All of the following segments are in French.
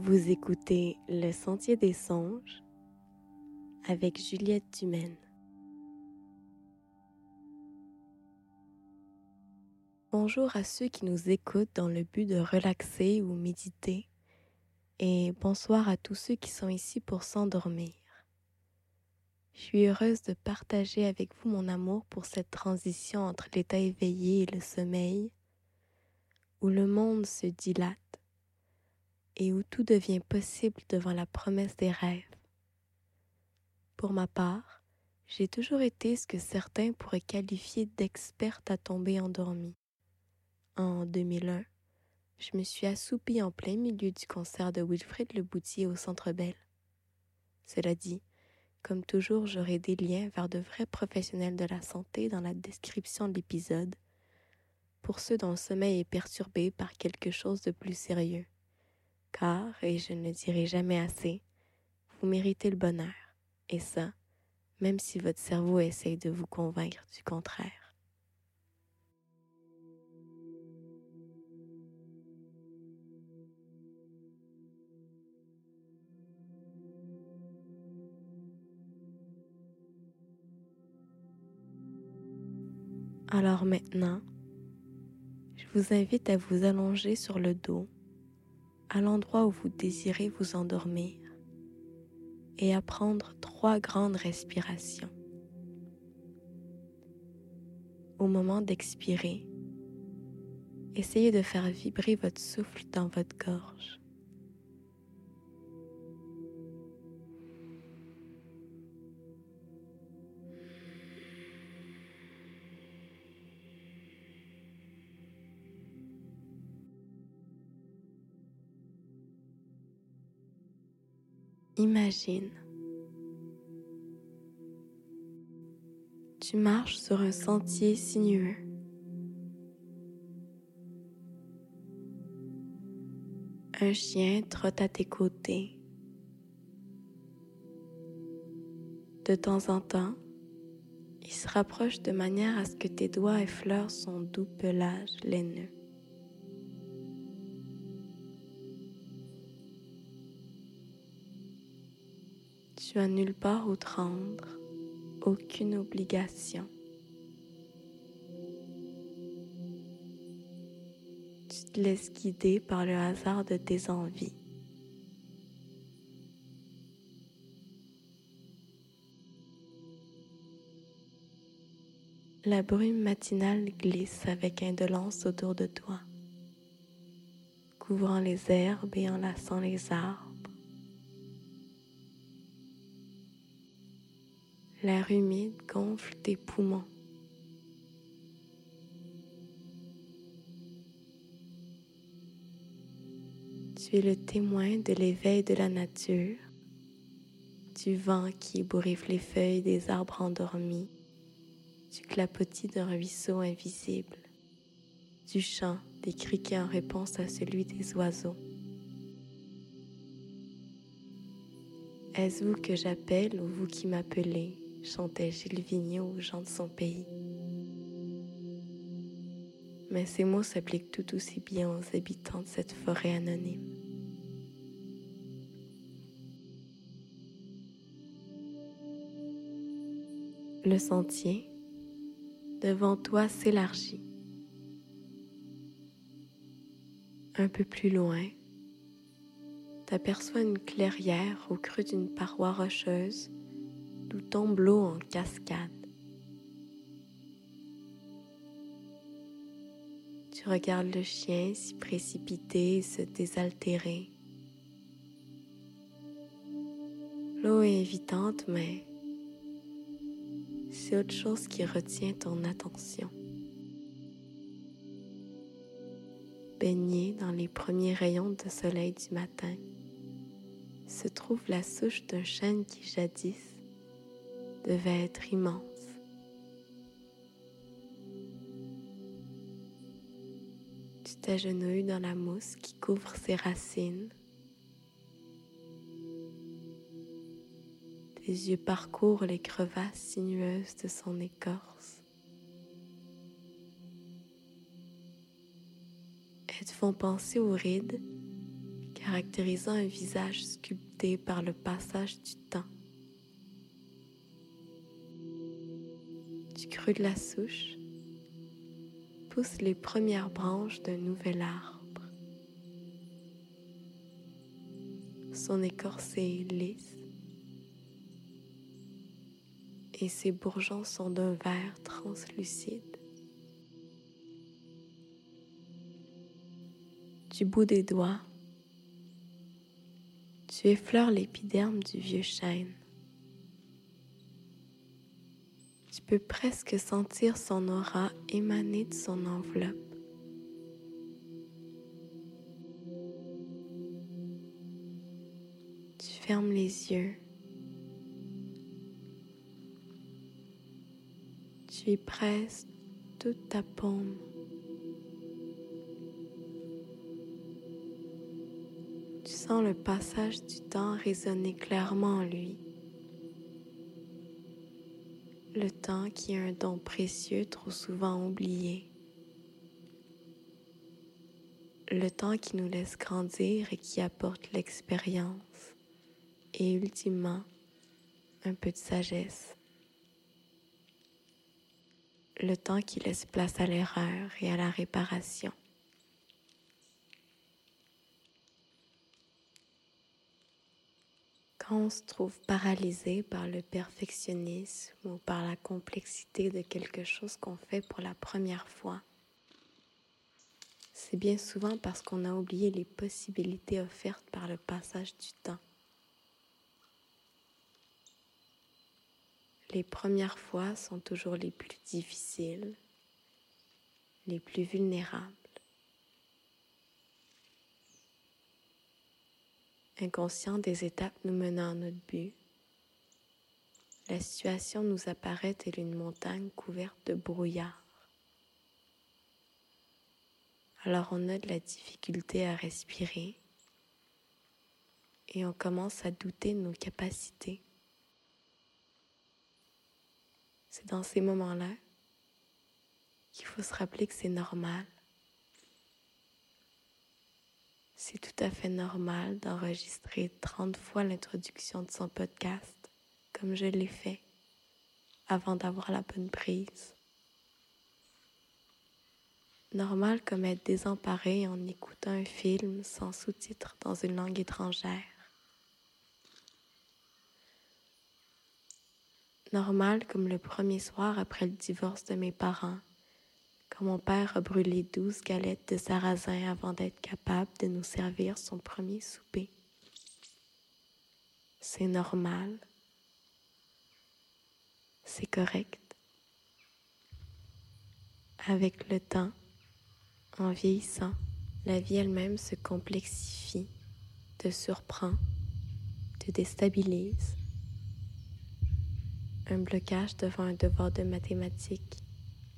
Vous écoutez Le Sentier des Songes avec Juliette Dumaine. Bonjour à ceux qui nous écoutent dans le but de relaxer ou méditer et bonsoir à tous ceux qui sont ici pour s'endormir. Je suis heureuse de partager avec vous mon amour pour cette transition entre l'état éveillé et le sommeil, où le monde se dilate et où tout devient possible devant la promesse des rêves. Pour ma part, j'ai toujours été ce que certains pourraient qualifier d'experte à tomber endormie. En 2001, je me suis assoupie en plein milieu du concert de Wilfrid Leboutier au Centre Bell. Cela dit, comme toujours, j'aurai des liens vers de vrais professionnels de la santé dans la description de l'épisode, pour ceux dont le sommeil est perturbé par quelque chose de plus sérieux car, et je ne dirai jamais assez, vous méritez le bonheur, et ça, même si votre cerveau essaye de vous convaincre du contraire. Alors maintenant, je vous invite à vous allonger sur le dos à l'endroit où vous désirez vous endormir et à prendre trois grandes respirations. Au moment d'expirer, essayez de faire vibrer votre souffle dans votre gorge. Imagine. Tu marches sur un sentier sinueux. Un chien trotte à tes côtés. De temps en temps, il se rapproche de manière à ce que tes doigts effleurent son doux pelage laineux. Tu nulle part où te rendre, aucune obligation. Tu te laisses guider par le hasard de tes envies. La brume matinale glisse avec indolence autour de toi, couvrant les herbes et enlaçant les arbres. L'air humide gonfle tes poumons. Tu es le témoin de l'éveil de la nature, du vent qui ébouriffe les feuilles des arbres endormis, du clapotis d'un ruisseau invisible, du chant des criquets en réponse à celui des oiseaux. Est-ce vous que j'appelle ou vous qui m'appelez? Chantait Gilles Vigneault aux gens de son pays. Mais ces mots s'appliquent tout aussi bien aux habitants de cette forêt anonyme. Le sentier devant toi s'élargit. Un peu plus loin, t'aperçois une clairière au creux d'une paroi rocheuse d'où tombe l'eau en cascade. Tu regardes le chien s'y précipiter et se désaltérer. L'eau est évitante, mais c'est autre chose qui retient ton attention. Baigné dans les premiers rayons de soleil du matin, se trouve la souche d'un chêne qui jadis devait être immense. Tu t'agenouilles dans la mousse qui couvre ses racines. Tes yeux parcourent les crevasses sinueuses de son écorce. Elles te font penser aux rides, caractérisant un visage sculpté par le passage du temps. Creux de la souche poussent les premières branches d'un nouvel arbre. Son écorce est lisse et ses bourgeons sont d'un vert translucide. Du bout des doigts, tu effleures l'épiderme du vieux chêne. Tu peux presque sentir son aura émaner de son enveloppe. Tu fermes les yeux. Tu y presses toute ta paume. Tu sens le passage du temps résonner clairement en lui. Le temps qui est un don précieux trop souvent oublié. Le temps qui nous laisse grandir et qui apporte l'expérience et ultimement un peu de sagesse. Le temps qui laisse place à l'erreur et à la réparation. On se trouve paralysé par le perfectionnisme ou par la complexité de quelque chose qu'on fait pour la première fois, c'est bien souvent parce qu'on a oublié les possibilités offertes par le passage du temps. Les premières fois sont toujours les plus difficiles, les plus vulnérables. Inconscient des étapes nous menant à notre but. La situation nous apparaît telle une montagne couverte de brouillard. Alors on a de la difficulté à respirer et on commence à douter de nos capacités. C'est dans ces moments-là qu'il faut se rappeler que c'est normal c'est tout à fait normal d'enregistrer 30 fois l'introduction de son podcast, comme je l'ai fait, avant d'avoir la bonne prise. Normal comme être désemparé en écoutant un film sans sous-titres dans une langue étrangère. Normal comme le premier soir après le divorce de mes parents mon père a brûlé douze galettes de sarrasin avant d'être capable de nous servir son premier souper. C'est normal. C'est correct. Avec le temps, en vieillissant, la vie elle-même se complexifie, te surprend, te déstabilise. Un blocage devant un devoir de mathématiques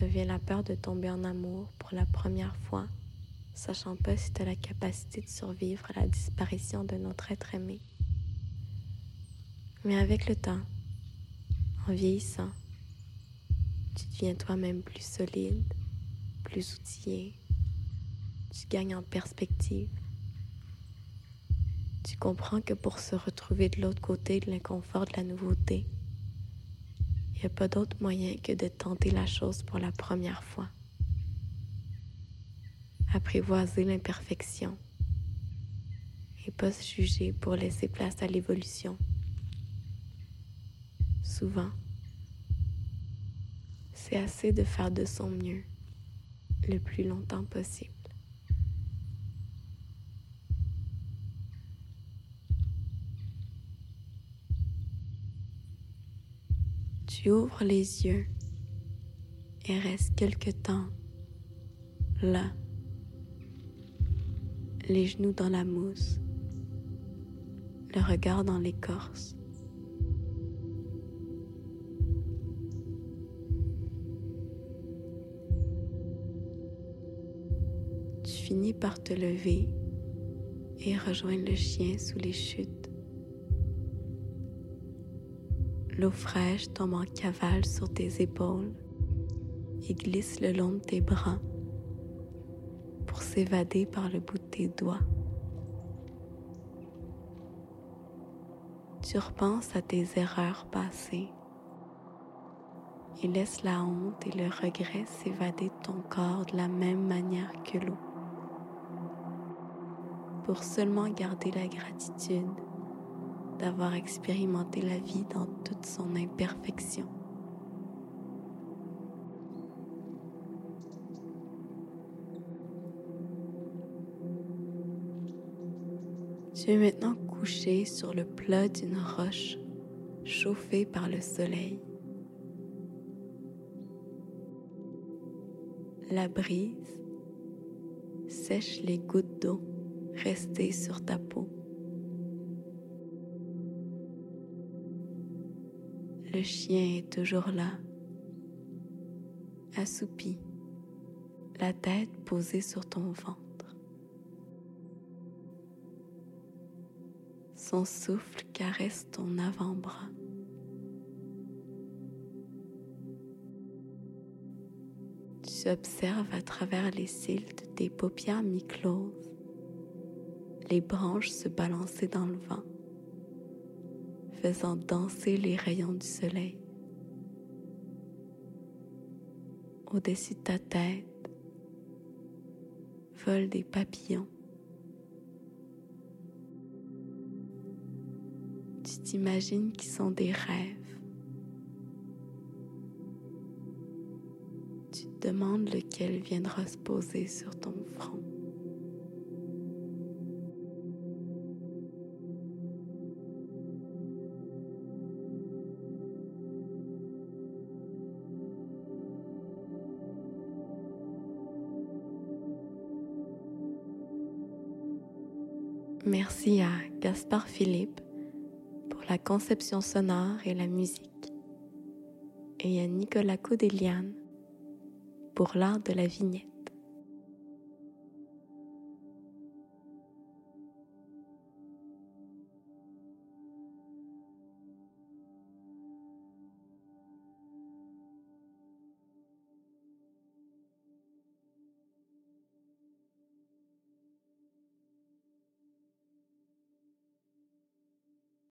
devient la peur de tomber en amour pour la première fois, sachant pas si tu as la capacité de survivre à la disparition de notre être aimé. Mais avec le temps, en vieillissant, tu deviens toi-même plus solide, plus outillé, tu gagnes en perspective. Tu comprends que pour se retrouver de l'autre côté de l'inconfort de la nouveauté, il n'y a pas d'autre moyen que de tenter la chose pour la première fois. Apprivoiser l'imperfection et pas se juger pour laisser place à l'évolution. Souvent, c'est assez de faire de son mieux le plus longtemps possible. Tu ouvres les yeux et restes quelque temps là, les genoux dans la mousse, le regard dans l'écorce. Tu finis par te lever et rejoindre le chien sous les chutes. L'eau fraîche tombe en cavale sur tes épaules et glisse le long de tes bras pour s'évader par le bout de tes doigts. Tu repenses à tes erreurs passées et laisse la honte et le regret s'évader de ton corps de la même manière que l'eau pour seulement garder la gratitude d'avoir expérimenté la vie dans toute son imperfection. Tu es maintenant couché sur le plat d'une roche chauffée par le soleil. La brise sèche les gouttes d'eau restées sur ta peau. Le chien est toujours là, assoupi, la tête posée sur ton ventre. Son souffle caresse ton avant-bras. Tu observes à travers les cils de tes paupières mi-closes les branches se balancer dans le vent, faisant danser les rayons du soleil. Au-dessus de ta tête volent des papillons. Tu t'imagines qu'ils sont des rêves. Tu te demandes lequel viendra se poser sur ton front. Merci à Gaspard Philippe pour la conception sonore et la musique et à Nicolas Codelian pour l'art de la vignette.